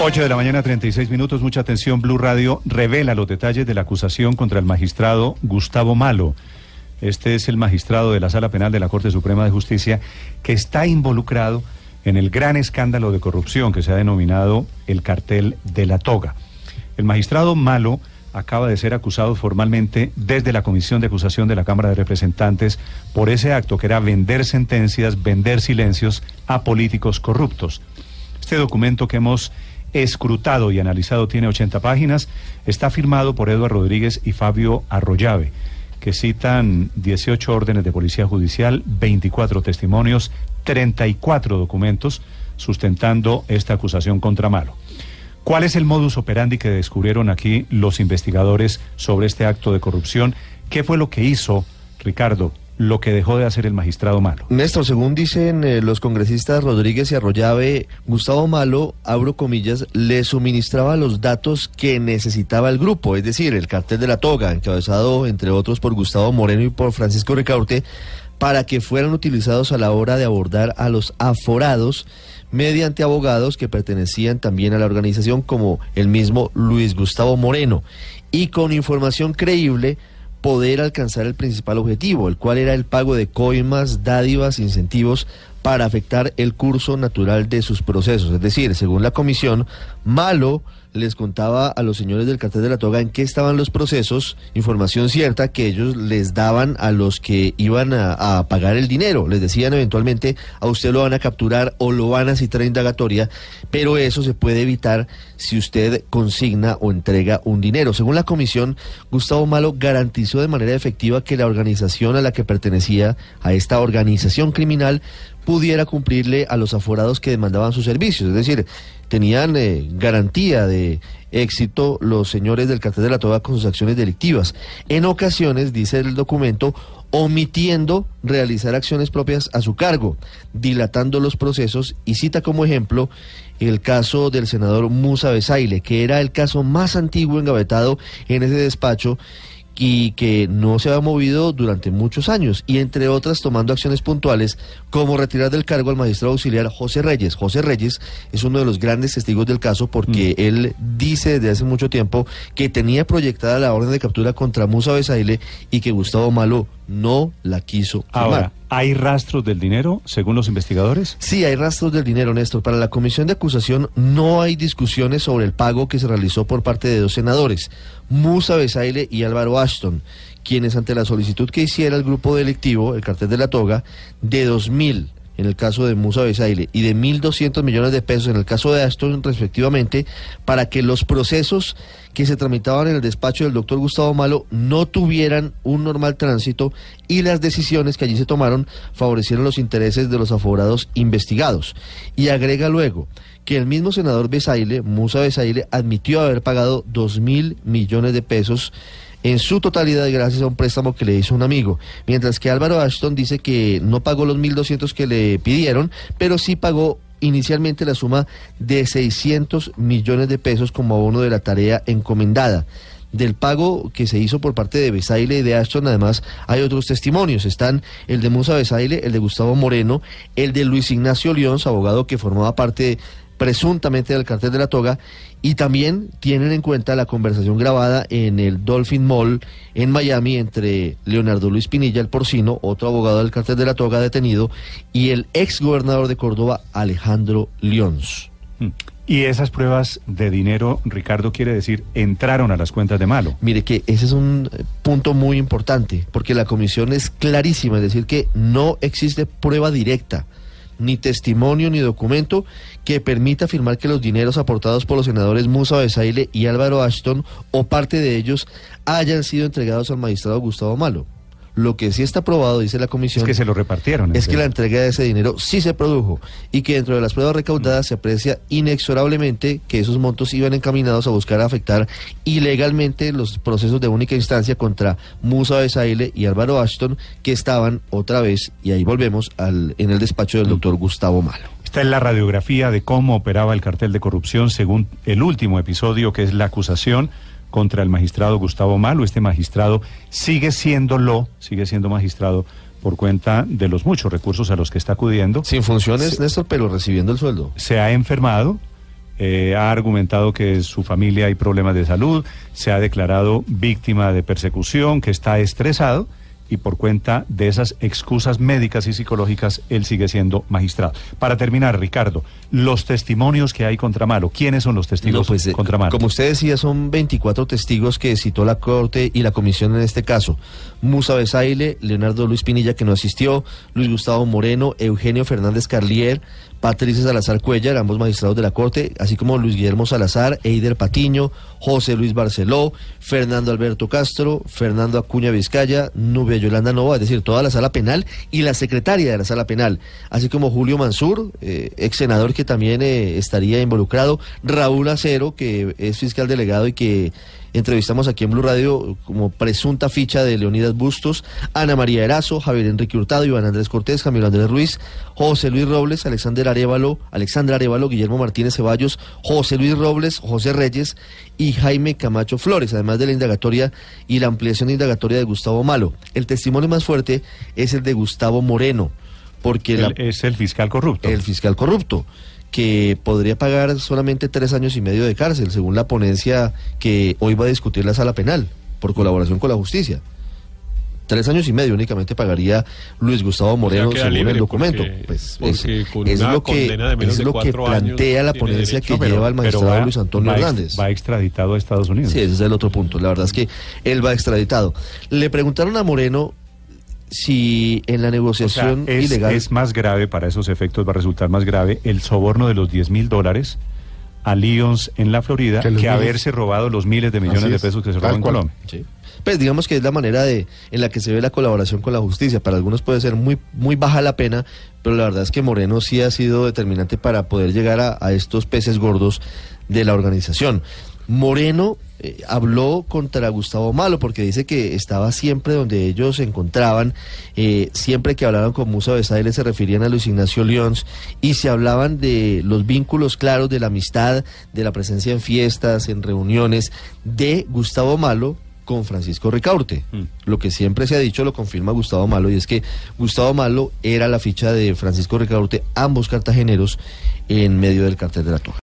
8 de la mañana, 36 minutos. Mucha atención. Blue Radio revela los detalles de la acusación contra el magistrado Gustavo Malo. Este es el magistrado de la Sala Penal de la Corte Suprema de Justicia que está involucrado en el gran escándalo de corrupción que se ha denominado el cartel de la toga. El magistrado Malo acaba de ser acusado formalmente desde la Comisión de Acusación de la Cámara de Representantes por ese acto que era vender sentencias, vender silencios a políticos corruptos. Este documento que hemos escrutado y analizado tiene 80 páginas, está firmado por Eduardo Rodríguez y Fabio Arroyave, que citan 18 órdenes de policía judicial, 24 testimonios, 34 documentos sustentando esta acusación contra Malo. ¿Cuál es el modus operandi que descubrieron aquí los investigadores sobre este acto de corrupción? ¿Qué fue lo que hizo Ricardo lo que dejó de hacer el magistrado Malo. Néstor, según dicen eh, los congresistas Rodríguez y Arroyave, Gustavo Malo, abro comillas, le suministraba los datos que necesitaba el grupo, es decir, el cartel de la toga, encabezado entre otros por Gustavo Moreno y por Francisco Ricaurte, para que fueran utilizados a la hora de abordar a los aforados mediante abogados que pertenecían también a la organización como el mismo Luis Gustavo Moreno y con información creíble poder alcanzar el principal objetivo, el cual era el pago de coimas, dádivas, incentivos para afectar el curso natural de sus procesos. Es decir, según la comisión, Malo les contaba a los señores del cartel de la toga en qué estaban los procesos, información cierta que ellos les daban a los que iban a, pagar el dinero. Les decían eventualmente, a usted lo van a capturar o lo van a citar a indagatoria, pero eso se puede evitar si usted consigna o entrega un dinero. Según la comisión, Gustavo Malo garantizó de manera efectiva que la organización a la que pertenecía, a esta organización criminal, pudiera cumplirle a los aforados que demandaban sus servicios. Es decir, tenían eh, garantía de éxito los señores del cartel de la toga con sus acciones delictivas. En ocasiones, dice el documento, omitiendo realizar acciones propias a su cargo, dilatando los procesos y cita como ejemplo el caso del senador Musa Besaile, que era el caso más antiguo engavetado en ese despacho y que no se ha movido durante muchos años y entre otras tomando acciones puntuales como retirar del cargo al magistrado auxiliar José Reyes. José Reyes es uno de los grandes testigos del caso porque mm. él dice desde hace mucho tiempo que tenía proyectada la orden de captura contra Musa Besaile y que Gustavo Malo no la quiso Ahora, ¿hay rastros del dinero según los investigadores? Sí, hay rastros del dinero, Néstor. Para la comisión de acusación no hay discusiones sobre el pago que se realizó por parte de dos senadores, Musa Besaile y Álvaro Ashton, quienes ante la solicitud que hiciera el grupo delictivo, el cartel de la toga, de dos mil en el caso de Musa Besaile y de 1.200 millones de pesos en el caso de Aston respectivamente para que los procesos que se tramitaban en el despacho del doctor Gustavo Malo no tuvieran un normal tránsito y las decisiones que allí se tomaron favorecieron los intereses de los aforados investigados. Y agrega luego que el mismo senador Besaile, Musa Besaile, admitió haber pagado 2 mil millones de pesos en su totalidad gracias a un préstamo que le hizo un amigo. Mientras que Álvaro Ashton dice que no pagó los 1.200 que le pidieron, pero sí pagó inicialmente la suma de 600 millones de pesos como abono de la tarea encomendada. Del pago que se hizo por parte de Besaile y de Ashton, además, hay otros testimonios. Están el de Musa Besaile, el de Gustavo Moreno, el de Luis Ignacio León, abogado que formaba parte presuntamente del cartel de la toga y también tienen en cuenta la conversación grabada en el Dolphin Mall en Miami entre Leonardo Luis Pinilla, el porcino, otro abogado del cartel de la toga detenido, y el ex gobernador de Córdoba, Alejandro Leons. Hmm. Y esas pruebas de dinero, Ricardo, quiere decir, entraron a las cuentas de Malo. Mire que ese es un punto muy importante, porque la comisión es clarísima, es decir, que no existe prueba directa ni testimonio ni documento que permita afirmar que los dineros aportados por los senadores Musa Besaile y Álvaro Ashton o parte de ellos hayan sido entregados al magistrado Gustavo Malo. Lo que sí está probado, dice la comisión, es que se lo repartieron. Es que la entrega de ese dinero sí se produjo y que dentro de las pruebas recaudadas se aprecia inexorablemente que esos montos iban encaminados a buscar afectar ilegalmente los procesos de única instancia contra Musa Besaile y Álvaro Ashton que estaban otra vez, y ahí volvemos, al, en el despacho del doctor Gustavo Malo. Esta es la radiografía de cómo operaba el cartel de corrupción según el último episodio que es la acusación contra el magistrado Gustavo Malo. Este magistrado sigue siéndolo, sigue siendo magistrado por cuenta de los muchos recursos a los que está acudiendo. Sin funciones, Néstor, pero recibiendo el sueldo. Se ha enfermado, eh, ha argumentado que su familia hay problemas de salud, se ha declarado víctima de persecución, que está estresado y por cuenta de esas excusas médicas y psicológicas, él sigue siendo magistrado. Para terminar, Ricardo, los testimonios que hay contra Malo, ¿quiénes son los testigos pues, eh, contra Malo? Como usted decía, son 24 testigos que citó la Corte y la Comisión en este caso. Musa Besaile, Leonardo Luis Pinilla, que no asistió, Luis Gustavo Moreno, Eugenio Fernández Carlier, Patricia Salazar Cuellar, ambos magistrados de la Corte, así como Luis Guillermo Salazar, Eider Patiño, José Luis Barceló, Fernando Alberto Castro, Fernando Acuña Vizcaya, Nubia Yolanda Nova, es decir, toda la sala penal y la secretaria de la sala penal, así como Julio Mansur, eh, ex senador que también eh, estaría involucrado, Raúl Acero, que es fiscal delegado y que entrevistamos aquí en Blue Radio como presunta ficha de Leonidas Bustos, Ana María Erazo, Javier Enrique Hurtado, Iván Andrés Cortés, Camilo Andrés Ruiz, José Luis Robles, Alexander Arevalo, Alexandra Arevalo, Guillermo Martínez Ceballos, José Luis Robles, José Reyes y Jaime Camacho Flores, además de la indagatoria y la ampliación de indagatoria de Gustavo Malo. El testimonio más fuerte es el de Gustavo Moreno, porque es el fiscal corrupto. El fiscal corrupto que podría pagar solamente tres años y medio de cárcel, según la ponencia que hoy va a discutir la sala penal, por colaboración con la justicia. Tres años y medio únicamente pagaría Luis Gustavo Moreno según el documento. pues es, lo que, es lo que plantea la ponencia que lleva el magistrado Luis Antonio Hernández. Va extraditado a Estados Unidos. Sí, ese es el otro punto. La verdad es que él va extraditado. Le preguntaron a Moreno si en la negociación es, ilegal... Es más grave, para esos efectos va a resultar más grave, el soborno de los 10 mil dólares a Lyons en la Florida que, haberse robado los miles de millones de pesos que se roban en Colombia. Pues digamos que es la manera de en la que se ve la colaboración con la justicia. Para algunos puede ser muy, muy baja la pena, pero la verdad es que Moreno sí ha sido determinante para poder llegar a estos peces gordos de la organización. Moreno eh, habló contra Gustavo Malo porque dice que estaba siempre donde ellos se encontraban, eh, siempre que hablaron con Musa Besaile se referían a Luis Ignacio Leons y se hablaban de los vínculos claros de la amistad, de la presencia en fiestas, en reuniones de Gustavo Malo con Francisco Ricaurte. Mm. Lo que siempre se ha dicho lo confirma Gustavo Malo y es que Gustavo Malo era la ficha de Francisco Ricaurte, ambos cartageneros en medio del cartel de la Toja.